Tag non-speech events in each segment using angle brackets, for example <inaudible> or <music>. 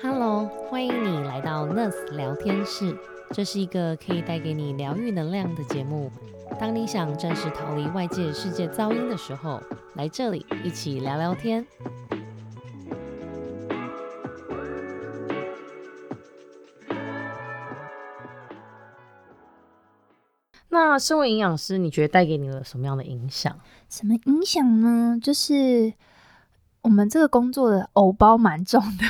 Hello，欢迎你来到 Nurse 聊天室，这是一个可以带给你疗愈能量的节目。当你想暂时逃离外界世界噪音的时候，来这里一起聊聊天。那身为营养师，你觉得带给你了什么样的影响？什么影响呢？就是我们这个工作的偶包蛮重的，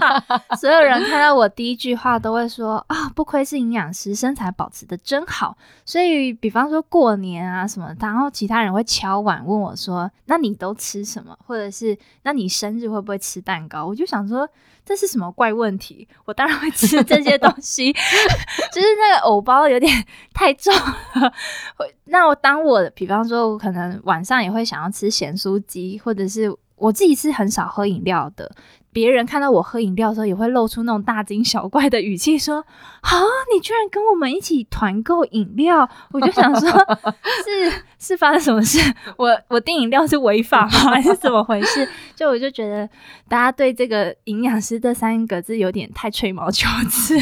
<laughs> 所有人看到我第一句话都会说啊，不愧是营养师，身材保持的真好。所以，比方说过年啊什么，然后其他人会敲碗问我说，那你都吃什么？或者是那你生日会不会吃蛋糕？我就想说。这是什么怪问题？我当然会吃这些东西 <laughs> <laughs> 就是那个藕包有点太重了。那我当我比方说，我可能晚上也会想要吃咸酥鸡，或者是我自己是很少喝饮料的。别人看到我喝饮料的时候，也会露出那种大惊小怪的语气，说：“啊，你居然跟我们一起团购饮料？”我就想说，<laughs> 是是发生什么事？我我订饮料是违法吗？还是怎么回事？就我就觉得大家对这个营养师这三个字有点太吹毛求疵。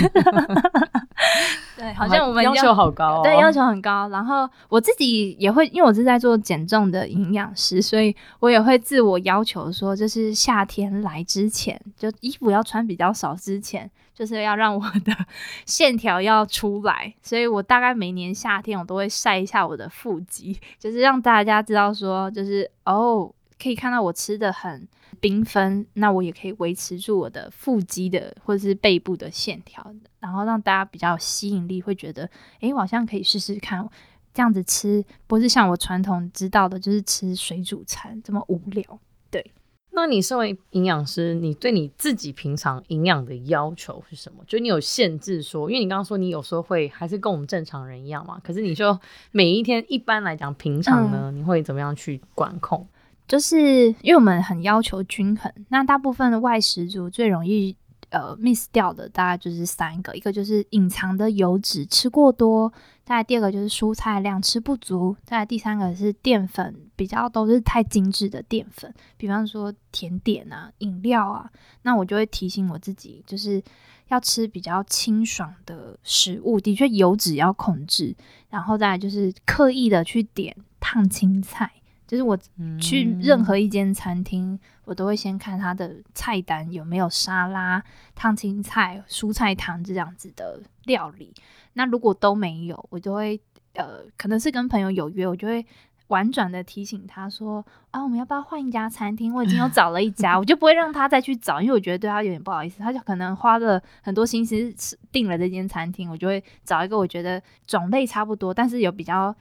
对，好像我们要求好高，对，要求很高。然后我自己也会，因为我是在做减重的营养师，所以我也会自我要求说，就是夏天来之前，就衣服要穿比较少之前，就是要让我的 <laughs> 线条要出来。所以我大概每年夏天我都会晒一下我的腹肌，就是让大家知道说，就是哦，可以看到我吃的很。缤纷，那我也可以维持住我的腹肌的或者是背部的线条，然后让大家比较有吸引力，会觉得，哎，我好像可以试试看这样子吃，不是像我传统知道的，就是吃水煮餐这么无聊。对，那你身为营养师，你对你自己平常营养的要求是什么？就你有限制说，因为你刚刚说你有时候会还是跟我们正常人一样嘛，可是你就每一天一般来讲平常呢，你会怎么样去管控？就是因为我们很要求均衡，那大部分的外食族最容易呃 miss 掉的大概就是三个，一个就是隐藏的油脂吃过多，再来第二个就是蔬菜量吃不足，再来第三个是淀粉比较都是太精致的淀粉，比方说甜点啊、饮料啊，那我就会提醒我自己，就是要吃比较清爽的食物，的确油脂要控制，然后再来就是刻意的去点烫青菜。就是我去任何一间餐厅，我都会先看它的菜单有没有沙拉、烫青菜、蔬菜汤这样子的料理。那如果都没有，我就会呃，可能是跟朋友有约，我就会婉转的提醒他说：“啊，我们要不要换一家餐厅？我已经有找了一家，我就不会让他再去找，因为我觉得对他有点不好意思。他就可能花了很多心思订了这间餐厅，我就会找一个我觉得种类差不多，但是有比较。”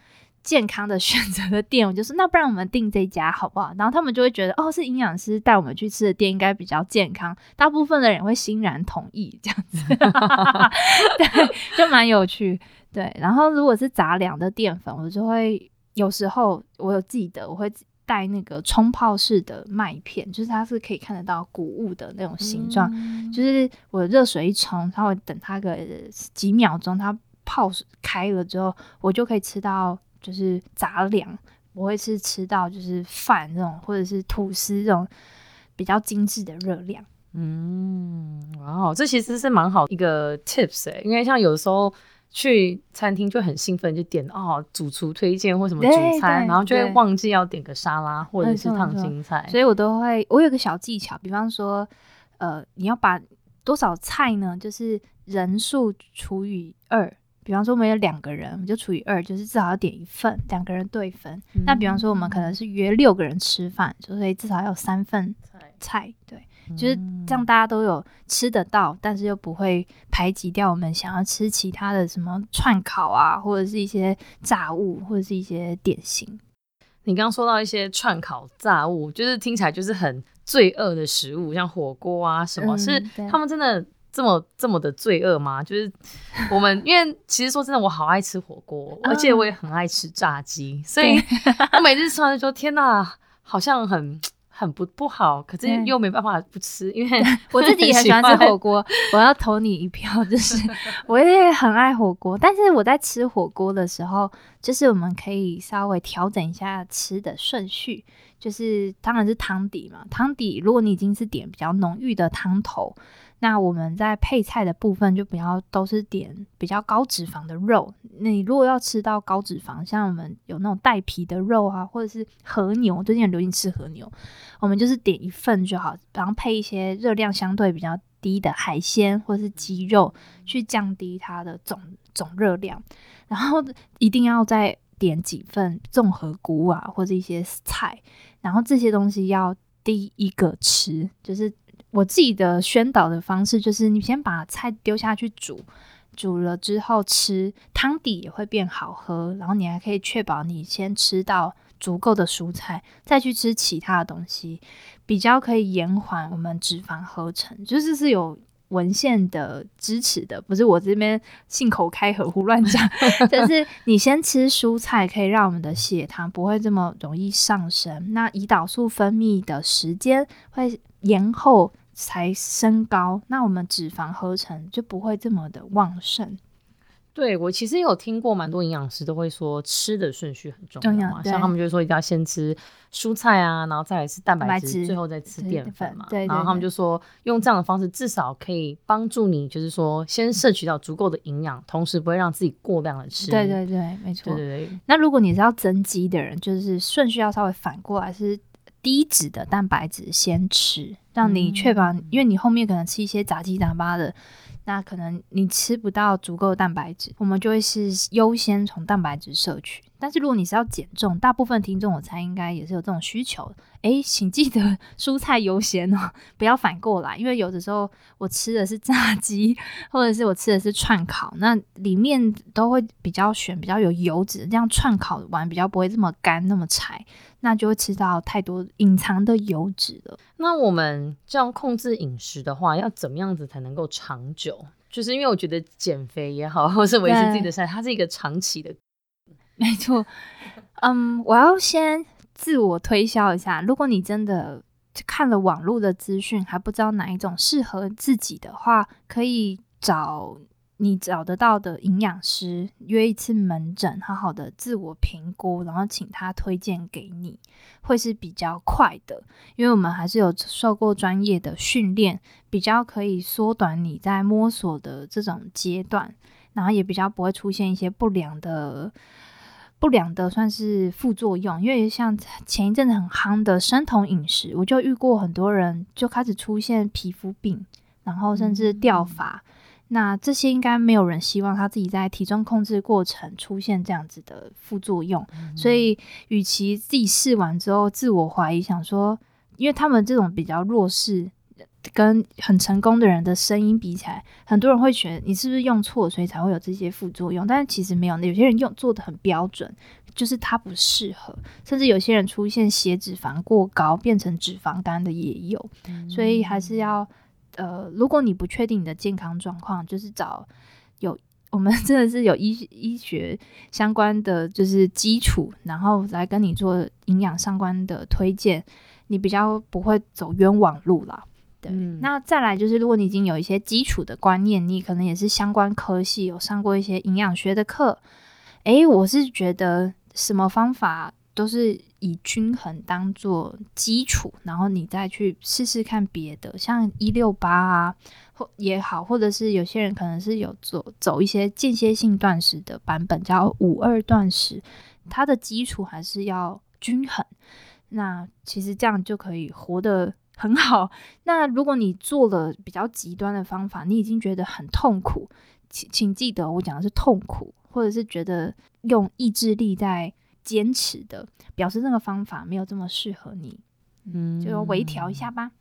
健康的选择的店，我就说那不然我们订这家好不好？然后他们就会觉得哦，是营养师带我们去吃的店，应该比较健康。大部分的人会欣然同意 <laughs> 这样子，<laughs> 对，就蛮有趣。对，然后如果是杂粮的淀粉，我就会有时候我有记得，我会带那个冲泡式的麦片，就是它是可以看得到谷物的那种形状，就是我热水一冲，它会等它个几秒钟，它泡开了之后，我就可以吃到。就是杂粮，我会是吃到就是饭这种，或者是吐司这种比较精致的热量。嗯，哇，这其实是蛮好一个 tips 哎，因为像有时候去餐厅就很兴奋，就点哦主厨推荐或什么主餐，然后就会忘记要点个沙拉或者是烫青菜，所以我都会我有个小技巧，比方说呃你要把多少菜呢？就是人数除以二。比方说我们有两个人，我们就除以二，就是至少要点一份，两个人对分。那比方说我们可能是约六个人吃饭，所以至少要有三份菜，对，就是这样大家都有吃得到，但是又不会排挤掉我们想要吃其他的什么串烤啊，或者是一些炸物，或者是一些点心。你刚刚说到一些串烤炸物，就是听起来就是很罪恶的食物，像火锅啊什么，是他们真的。这么这么的罪恶吗？<laughs> 就是我们，因为其实说真的，我好爱吃火锅，而且我也很爱吃炸鸡，所以 <laughs> 我每次吃完就说：“天哪，好像很很不不好。”可是又没办法不吃，因为我自己也很喜欢吃 <laughs> 火锅。我要投你一票，就是我也很爱火锅。但是我在吃火锅的时候，就是我们可以稍微调整一下吃的顺序，就是当然是汤底嘛。汤底如果你已经是点比较浓郁的汤头。那我们在配菜的部分就不要都是点比较高脂肪的肉。你如果要吃到高脂肪，像我们有那种带皮的肉啊，或者是和牛，最近很流行吃和牛，我们就是点一份就好，然后配一些热量相对比较低的海鲜或者是鸡肉，去降低它的总总热量。然后一定要再点几份综合菇啊，或者一些菜，然后这些东西要第一个吃，就是。我自己的宣导的方式就是，你先把菜丢下去煮，煮了之后吃，汤底也会变好喝。然后你还可以确保你先吃到足够的蔬菜，再去吃其他的东西，比较可以延缓我们脂肪合成。就是是有文献的支持的，不是我这边信口开河胡乱讲。<laughs> 就是你先吃蔬菜，可以让我们的血糖不会这么容易上升，那胰岛素分泌的时间会延后。才升高，那我们脂肪合成就不会这么的旺盛。对我其实有听过蛮多营养师都会说吃的顺序很重要嘛，像他们就说一定要先吃蔬菜啊，然后再来是蛋白质，最后再吃淀粉嘛。对，然后他们就说用这样的方式至少可以帮助你，就是说先摄取到足够的营养，同时不会让自己过量的吃。对对对，没错。对对对。那如果你是要增肌的人，就是顺序要稍微反过来是。低脂的蛋白质先吃，让你确保，因为你后面可能吃一些杂七杂八的，那可能你吃不到足够的蛋白质，我们就会是优先从蛋白质摄取。但是如果你是要减重，大部分听众我猜应该也是有这种需求。诶，请记得蔬菜优先哦，不要反过来，因为有的时候我吃的是 <laughs> 炸鸡，或者是我吃的是串烤，那里面都会比较选比较有油脂，这样串烤完比较不会这么干那么柴，那就会吃到太多隐藏的油脂了。那我们这样控制饮食的话，要怎么样子才能够长久？就是因为我觉得减肥也好，或是维持自己的身材，它是一个长期的。<laughs> 没错，嗯，我要先自我推销一下。如果你真的看了网络的资讯，还不知道哪一种适合自己的话，可以找你找得到的营养师约一次门诊，好好的自我评估，然后请他推荐给你，会是比较快的。因为我们还是有受过专业的训练，比较可以缩短你在摸索的这种阶段，然后也比较不会出现一些不良的。不良的算是副作用，因为像前一阵子很夯的生酮饮食，我就遇过很多人就开始出现皮肤病，然后甚至掉发。那这些应该没有人希望他自己在体重控制过程出现这样子的副作用，所以与其自己试完之后自我怀疑，想说，因为他们这种比较弱势。跟很成功的人的声音比起来，很多人会觉得你是不是用错，所以才会有这些副作用？但是其实没有，有些人用做的很标准，就是它不适合，甚至有些人出现血脂肪过高，变成脂肪肝的也有。所以还是要，呃，如果你不确定你的健康状况，就是找有我们 <laughs> 真的是有医医学相关的就是基础，然后来跟你做营养相关的推荐，你比较不会走冤枉路啦。嗯，那再来就是，如果你已经有一些基础的观念，你可能也是相关科系有上过一些营养学的课。诶，我是觉得什么方法都是以均衡当做基础，然后你再去试试看别的，像一六八啊，或也好，或者是有些人可能是有走走一些间歇性断食的版本，叫五二断食，它的基础还是要均衡。那其实这样就可以活得。很好，那如果你做了比较极端的方法，你已经觉得很痛苦，请请记得我讲的是痛苦，或者是觉得用意志力在坚持的，表示那个方法没有这么适合你，嗯，就微调一下吧。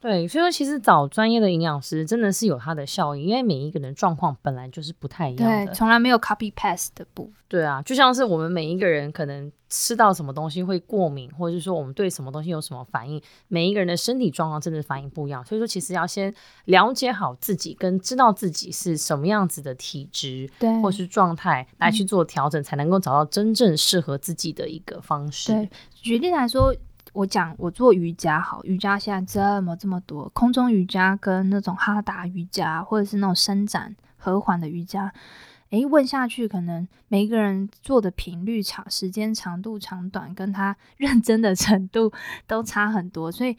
对，所以说其实找专业的营养师真的是有它的效应，因为每一个人状况本来就是不太一样的，对，从来没有 copy paste 的部分。对啊，就像是我们每一个人可能吃到什么东西会过敏，或者是说我们对什么东西有什么反应，每一个人的身体状况真的反应不一样。所以说，其实要先了解好自己，跟知道自己是什么样子的体质，对，或是状态来去做调整，才能够找到真正适合自己的一个方式。对，举例来说。我讲我做瑜伽好，瑜伽现在这么这么多，空中瑜伽跟那种哈达瑜伽，或者是那种伸展和缓的瑜伽，诶，问下去可能每个人做的频率长、时间长度长短，跟他 <laughs> 认真的程度都差很多，所以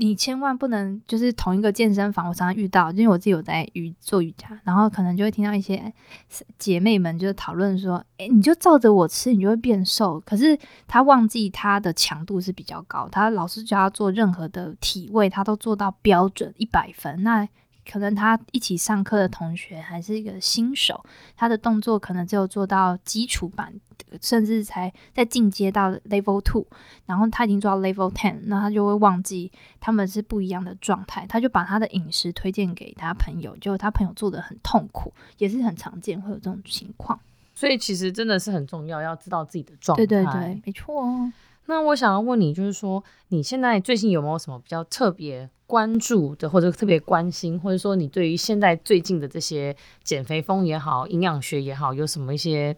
你千万不能就是同一个健身房，我常常遇到，因为我自己有在瑜做瑜伽，然后可能就会听到一些姐妹们就是讨论说，诶，你就照着我吃，你就会变瘦。可是她忘记她的强度是比较高，她老师教她做任何的体位，她都做到标准一百分。那可能他一起上课的同学还是一个新手，他的动作可能只有做到基础版，甚至才在进阶到 level two，然后他已经做到 level ten，那他就会忘记他们是不一样的状态，他就把他的饮食推荐给他朋友，结果他朋友做的很痛苦，也是很常见会有这种情况。所以其实真的是很重要，要知道自己的状态。对对对，没错哦。那我想要问你，就是说你现在最近有没有什么比较特别？关注的或者特别关心，或者说你对于现在最近的这些减肥风也好，营养学也好，有什么一些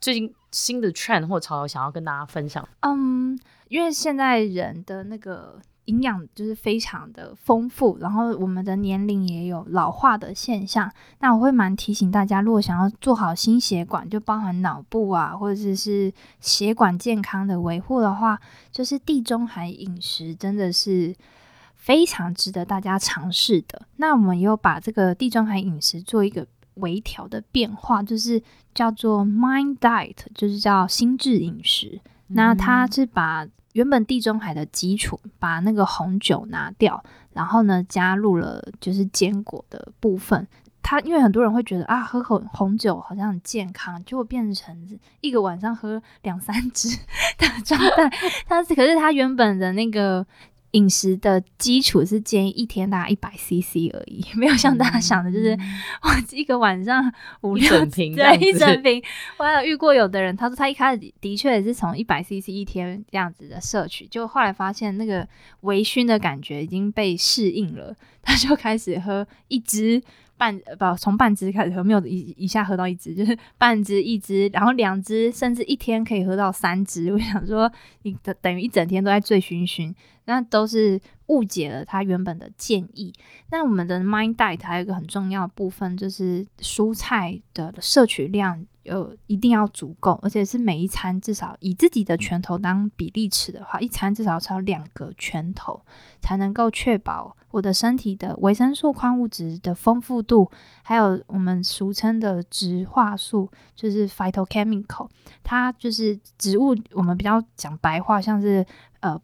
最近新的 trend 或潮流想要跟大家分享？嗯，因为现在人的那个营养就是非常的丰富，然后我们的年龄也有老化的现象，那我会蛮提醒大家，如果想要做好心血管，就包含脑部啊，或者是血管健康的维护的话，就是地中海饮食真的是。非常值得大家尝试的。那我们又把这个地中海饮食做一个微调的变化，就是叫做 Mind Diet，就是叫心智饮食。那它是把原本地中海的基础，把那个红酒拿掉，然后呢加入了就是坚果的部分。它因为很多人会觉得啊，喝红红酒好像很健康，就会变成一个晚上喝两三支 <laughs> 的状态。但是可是它原本的那个。饮食的基础是建议一天大概一百 CC 而已，<laughs> 没有像大家想的，就是我一个晚上五六瓶，对一整瓶。我还有遇过有的人，他说他一开始的确也是从一百 CC 一天这样子的摄取，就后来发现那个微醺的感觉已经被适应了，他就开始喝一支。半不从半支开始喝，没有一一下喝到一支，就是半支一支，然后两支，甚至一天可以喝到三支。我想说，你等等于一整天都在醉醺醺，那都是误解了他原本的建议。那我们的 Mind Diet 还有一个很重要的部分，就是蔬菜的摄取量。有一定要足够，而且是每一餐至少以自己的拳头当比例尺的话，一餐至少要超两个拳头，才能够确保我的身体的维生素、矿物质的丰富度，还有我们俗称的植化素，就是 phytochemical，它就是植物，我们比较讲白话，像是呃。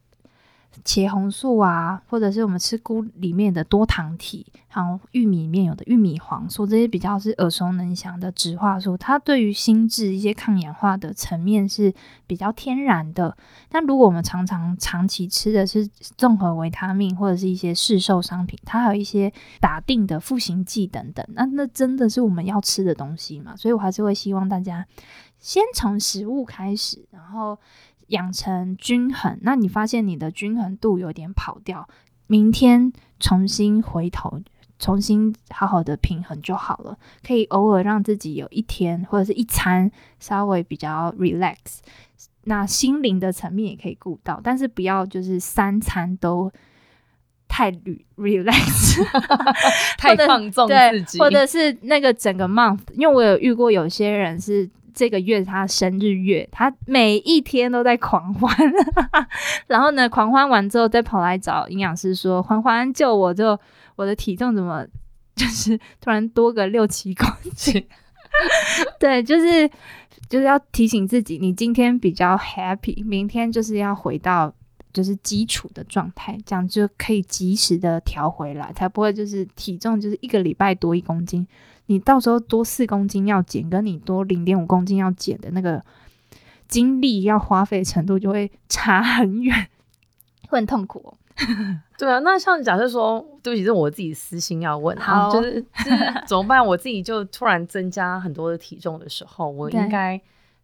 茄红素啊，或者是我们吃菇里面的多糖体，还有玉米里面有的玉米黄素，这些比较是耳熟能详的植化素，它对于心智一些抗氧化的层面是比较天然的。但如果我们常常长期吃的是综合维他命或者是一些市售商品，它还有一些打定的复形剂等等，那那真的是我们要吃的东西嘛？所以我还是会希望大家先从食物开始，然后。养成均衡，那你发现你的均衡度有点跑掉，明天重新回头，重新好好的平衡就好了。可以偶尔让自己有一天或者是一餐稍微比较 relax，那心灵的层面也可以顾到，但是不要就是三餐都太 relax，<laughs> <laughs> 太放纵自己，或者是那个整个 month，因为我有遇过有些人是。这个月他生日月，他每一天都在狂欢，<laughs> 然后呢，狂欢完之后再跑来找营养师说：“欢欢救我！就我的体重怎么就是突然多个六七公斤？” <laughs> 对，就是就是要提醒自己，你今天比较 happy，明天就是要回到就是基础的状态，这样就可以及时的调回来，才不会就是体重就是一个礼拜多一公斤。你到时候多四公斤要减，跟你多零点五公斤要减的那个精力要花费程度就会差很远，会很痛苦。<laughs> 对啊，那像假设说，对不起，是我自己私心要问，好，就是就是怎么办？我自己就突然增加很多的体重的时候，我应该。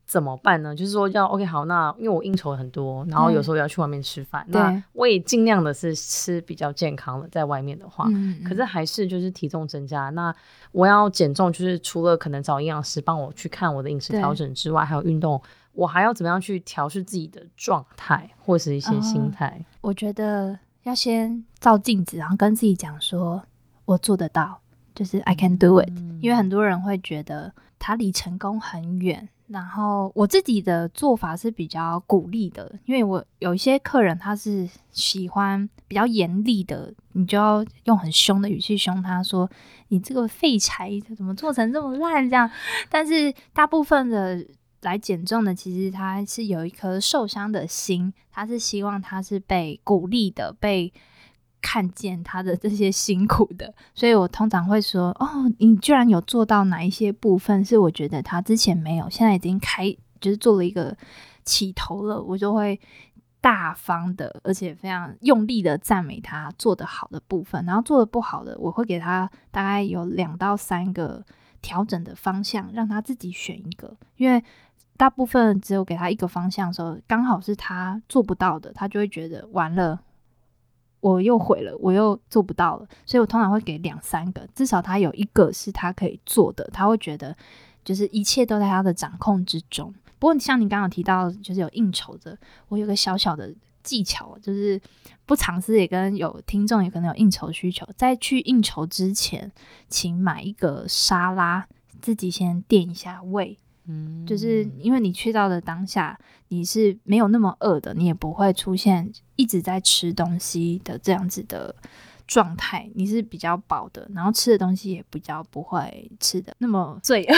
怎么办呢？就是说要 OK 好，那因为我应酬很多，然后有时候要去外面吃饭，那我也尽量的是吃比较健康的，在外面的话，可是还是就是体重增加。那我要减重，就是除了可能找营养师帮我去看我的饮食调整之外，还有运动，我还要怎么样去调试自己的状态或是一些心态？我觉得要先照镜子，然后跟自己讲说，我做得到。就是 I can do it。因为很多人会觉得他离成功很远。然后我自己的做法是比较鼓励的，因为我有一些客人他是喜欢比较严厉的，你就要用很凶的语气凶他说：“你这个废柴怎么做成这么烂？”这样。但是大部分的来减重的，其实他是有一颗受伤的心，他是希望他是被鼓励的，被。看见他的这些辛苦的，<laughs> 所以我通常会说：“哦，你居然有做到哪一些部分是我觉得他之前没有，现在已经开就是做了一个起头了。”我就会大方的，而且非常用力的赞美他做的好的部分，然后做的不好的，我会给他大概有两到三个调整的方向，让他自己选一个。因为大部分只有给他一个方向的时候，刚好是他做不到的，他就会觉得完了。我又毁了，我又做不到了，所以我通常会给两三个，至少他有一个是他可以做的，他会觉得就是一切都在他的掌控之中。不过像你刚刚提到，就是有应酬的，我有个小小的技巧，就是不尝试也跟有听众也可能有应酬需求，在去应酬之前，请买一个沙拉，自己先垫一下胃。嗯，就是因为你去到的当下，你是没有那么饿的，你也不会出现一直在吃东西的这样子的状态，你是比较饱的，然后吃的东西也比较不会吃的那么罪恶。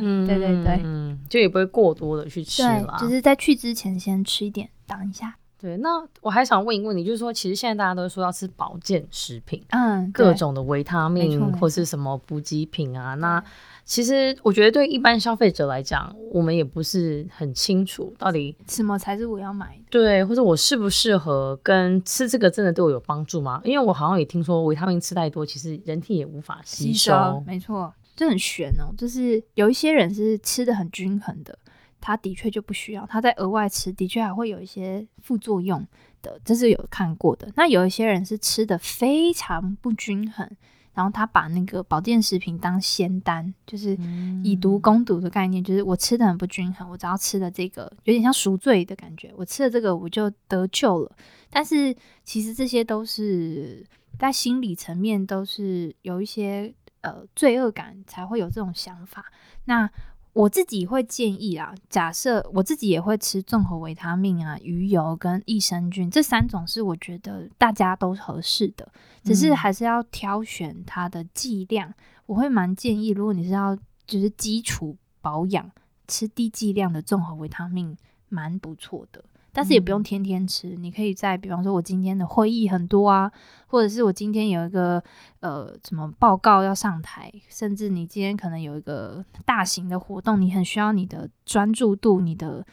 嗯，<laughs> 对对对，嗯，就也不会过多的去吃了，就是在去之前先吃一点挡一下。对，那我还想问一个问题，就是说，其实现在大家都说要吃保健食品，嗯，各种的维他命或是什么补给品啊，那。其实我觉得对一般消费者来讲，我们也不是很清楚到底什么才是我要买的，对，或者我适不适合跟吃这个真的对我有帮助吗？因为我好像也听说维他命吃太多，其实人体也无法吸收。没错，这很悬哦。就是有一些人是吃的很均衡的，他的确就不需要，他在额外吃的确还会有一些副作用的，这是有看过的。那有一些人是吃的非常不均衡。然后他把那个保健食品当仙丹，就是以毒攻毒的概念，就是我吃的很不均衡，我只要吃了这个，有点像赎罪的感觉，我吃了这个我就得救了。但是其实这些都是在心理层面都是有一些呃罪恶感才会有这种想法。那我自己会建议啊，假设我自己也会吃综合维他命啊、鱼油跟益生菌这三种，是我觉得大家都合适的，只是还是要挑选它的剂量。我会蛮建议，如果你是要就是基础保养，吃低剂量的综合维他命蛮不错的。但是也不用天天吃，你可以在比方说，我今天的会议很多啊，或者是我今天有一个呃什么报告要上台，甚至你今天可能有一个大型的活动，你很需要你的专注度，你的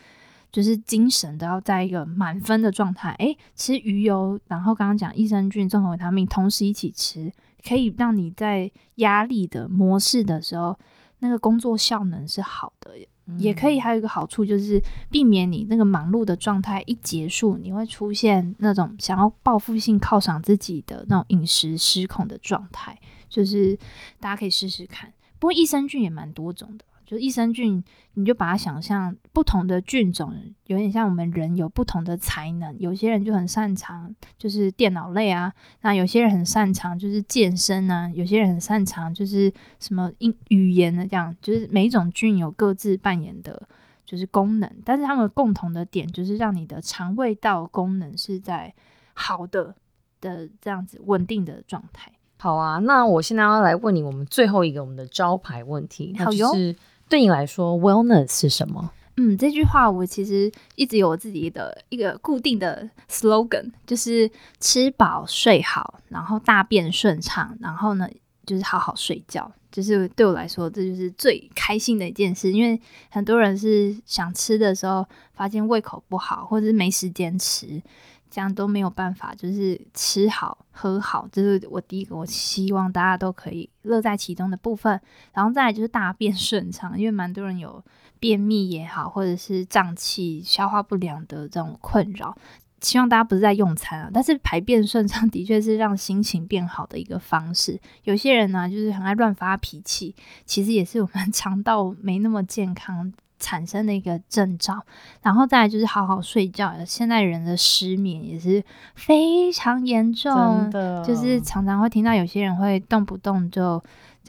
就是精神都要在一个满分的状态。诶，吃鱼油，然后刚刚讲益生菌、综合维他命，同时一起吃，可以让你在压力的模式的时候，那个工作效能是好的。也可以，还有一个好处就是避免你那个忙碌的状态一结束，你会出现那种想要报复性犒赏自己的那种饮食失控的状态。就是大家可以试试看，不过益生菌也蛮多种的。就益生菌，你就把它想象不同的菌种，有点像我们人有不同的才能。有些人就很擅长就是电脑类啊，那有些人很擅长就是健身啊，有些人很擅长就是什么英语言的这样。就是每一种菌有各自扮演的，就是功能，但是它们共同的点就是让你的肠胃道功能是在好的的这样子稳定的状态。好啊，那我现在要来问你我们最后一个我们的招牌问题，那就是。对你来说，wellness 是什么？嗯，这句话我其实一直有自己的一个固定的 slogan，就是吃饱睡好，然后大便顺畅，然后呢就是好好睡觉。就是对我来说，这就是最开心的一件事。因为很多人是想吃的时候，发现胃口不好，或者是没时间吃。这样都没有办法，就是吃好喝好，这是我第一个。我希望大家都可以乐在其中的部分，然后再来就是大便顺畅，因为蛮多人有便秘也好，或者是胀气、消化不良的这种困扰。希望大家不是在用餐啊，但是排便顺畅的确是让心情变好的一个方式。有些人呢，就是很爱乱发脾气，其实也是我们肠道没那么健康。<laughs> 产生的一个征兆，然后再来就是好好睡觉。现在人的失眠也是非常严重，的就是常常会听到有些人会动不动就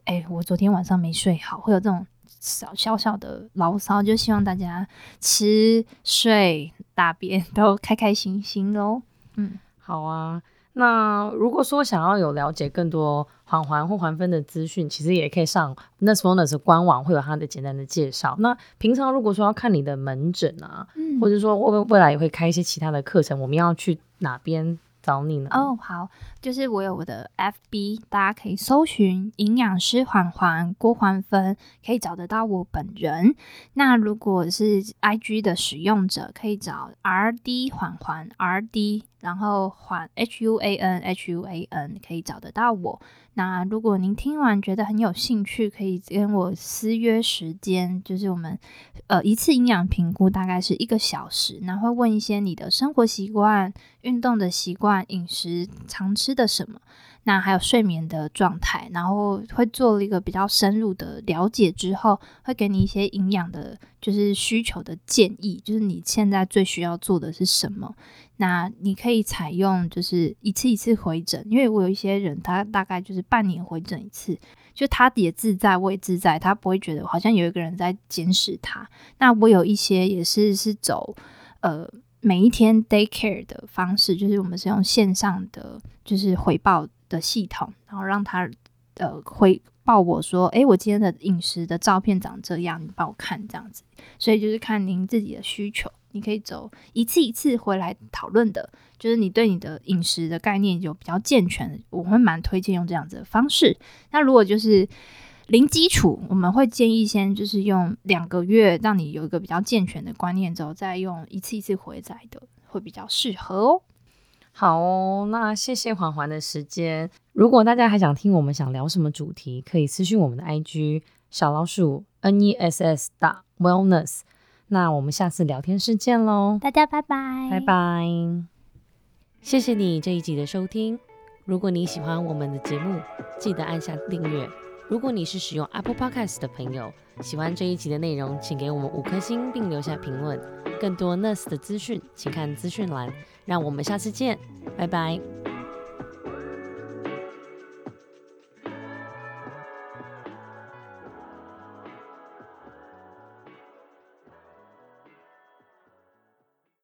哎，我昨天晚上没睡好，会有这种小小小的牢骚，就希望大家吃、睡、大便都开开心心喽。嗯，好啊。那如果说想要有了解更多缓环或环分的资讯，其实也可以上 Nurse Wellness 官网，会有它的简单的介绍。那平常如果说要看你的门诊啊，或者说未未来也会开一些其他的课程，我们要去哪边？找你呢？哦，好，就是我有我的 FB，大家可以搜寻营养师环环郭环芬，可以找得到我本人。那如果是 IG 的使用者，可以找 RD 环环 RD，然后环 HUAN HUAN，可以找得到我。那如果您听完觉得很有兴趣，可以跟我私约时间，就是我们呃一次营养评估大概是一个小时，然后问一些你的生活习惯、运动的习惯、饮食常吃吃的什么，那还有睡眠的状态，然后会做了一个比较深入的了解之后，会给你一些营养的，就是需求的建议，就是你现在最需要做的是什么。那你可以采用就是一次一次回诊，因为我有一些人，他大概就是半年回诊一次，就他也自在，我也自在，他不会觉得好像有一个人在监视他。那我有一些也是是走呃每一天 day care 的方式，就是我们是用线上的就是回报的系统，然后让他呃回报我说，诶，我今天的饮食的照片长这样，你帮我看这样子。所以就是看您自己的需求。你可以走一次一次回来讨论的，就是你对你的饮食的概念有比较健全，我会蛮推荐用这样子的方式。那如果就是零基础，我们会建议先就是用两个月，让你有一个比较健全的观念之后，再用一次一次回载的，会比较适合哦。好哦，那谢谢环环的时间。如果大家还想听我们想聊什么主题，可以私信我们的 IG 小老鼠 N E S S 大 Wellness。那我们下次聊天室见喽！大家拜拜，拜拜！谢谢你这一集的收听。如果你喜欢我们的节目，记得按下订阅。如果你是使用 Apple Podcast 的朋友，喜欢这一集的内容，请给我们五颗星并留下评论。更多 Nurse 的资讯，请看资讯栏。让我们下次见，拜拜。